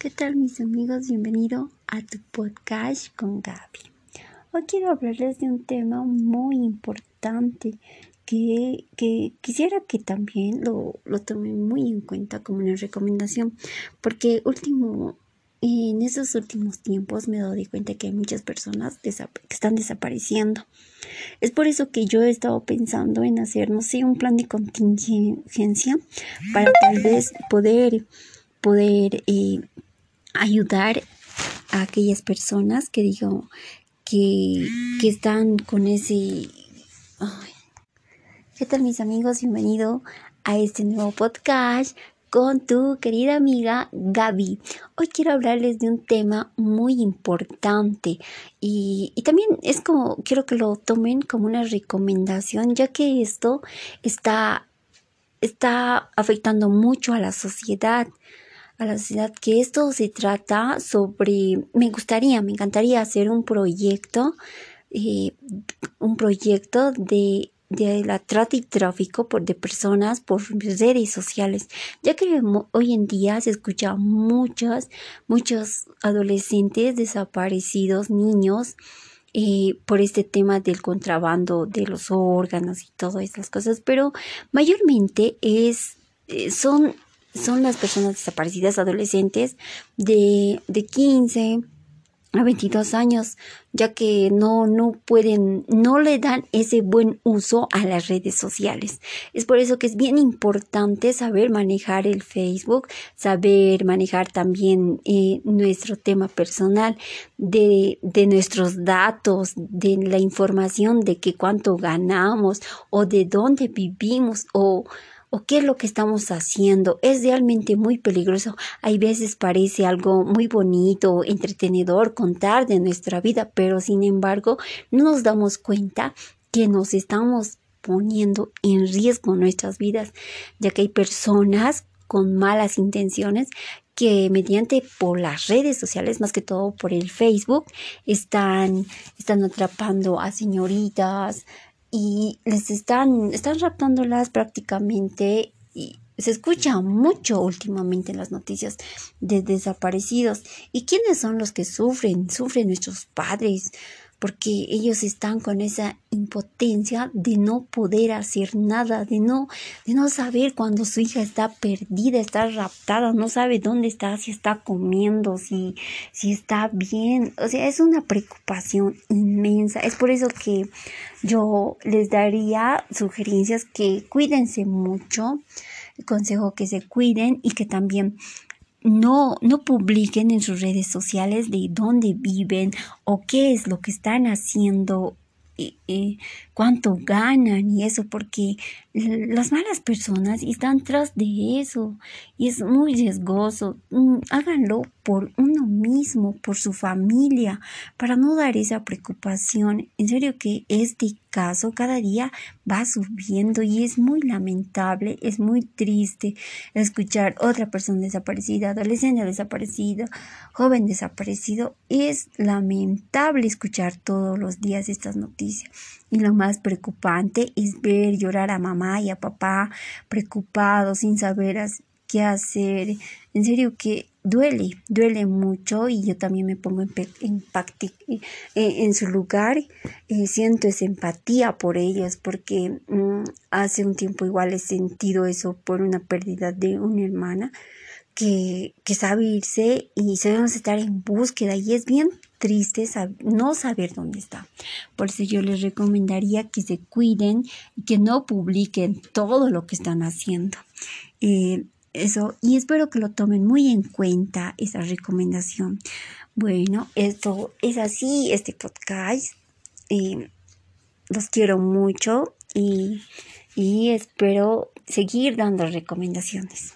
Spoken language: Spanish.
¿Qué tal mis amigos? Bienvenido a tu podcast con Gaby. Hoy quiero hablarles de un tema muy importante que, quisiera que también lo, lo tomen muy en cuenta como una recomendación porque último, en esos últimos tiempos me doy cuenta que hay muchas personas que están desapareciendo. Es por eso que yo he estado pensando en hacer, no sé, un plan de contingencia para tal vez poder, poder eh, ayudar a aquellas personas que digo que, que están con ese... ¿Qué tal mis amigos? Bienvenido a este nuevo podcast con tu querida amiga Gaby. Hoy quiero hablarles de un tema muy importante y, y, también es como, quiero que lo tomen como una recomendación, ya que esto está, está afectando mucho a la sociedad a la sociedad que esto se trata sobre, me gustaría, me encantaría hacer un proyecto, eh, un proyecto de, de la trata y tráfico por, de personas por redes sociales, ya que hoy en día se escucha muchos, muchos adolescentes desaparecidos, niños, eh, por este tema del contrabando de los órganos y todas esas cosas, pero mayormente es, eh, son son las personas desaparecidas adolescentes de, de 15 a 22 años, ya que no, no pueden, no le dan ese buen uso a las redes sociales. Es por eso que es bien importante saber manejar el Facebook, saber manejar también eh, nuestro tema personal, de, de nuestros datos, de la información de que cuánto ganamos o de dónde vivimos o o qué es lo que estamos haciendo. Es realmente muy peligroso. Hay veces parece algo muy bonito, entretenedor contar de nuestra vida, pero sin embargo no nos damos cuenta que nos estamos poniendo en riesgo nuestras vidas, ya que hay personas con malas intenciones que mediante por las redes sociales, más que todo por el Facebook, están, están atrapando a señoritas, y les están, están raptándolas prácticamente y se escucha mucho últimamente en las noticias de desaparecidos. ¿Y quiénes son los que sufren? Sufren nuestros padres, porque ellos están con esa impotencia de no poder hacer nada, de no, de no saber cuando su hija está perdida, está raptada, no sabe dónde está, si está comiendo, si, si está bien. O sea, es una preocupación inmensa. Es por eso que yo les daría sugerencias que cuídense mucho, consejo que se cuiden y que también no, no publiquen en sus redes sociales de dónde viven o qué es lo que están haciendo cuánto ganan y eso, porque las malas personas están tras de eso y es muy riesgoso. Mm, háganlo por uno mismo, por su familia, para no dar esa preocupación. En serio que este caso cada día va subiendo y es muy lamentable, es muy triste escuchar otra persona desaparecida, adolescente desaparecido, joven desaparecido. Es lamentable escuchar todos los días estas noticias. Y lo más preocupante es ver llorar a mamá y a papá preocupados sin saber qué hacer. En serio que duele, duele mucho y yo también me pongo en, en, eh, en su lugar. y siento esa empatía por ellos porque mm, hace un tiempo igual he sentido eso por una pérdida de una hermana que, que sabe irse y sabemos estar en búsqueda y es bien triste no saber dónde está. Por eso yo les recomendaría que se cuiden y que no publiquen todo lo que están haciendo. Eh, eso, y espero que lo tomen muy en cuenta esa recomendación. Bueno, esto es así, este podcast. Eh, los quiero mucho y, y espero seguir dando recomendaciones.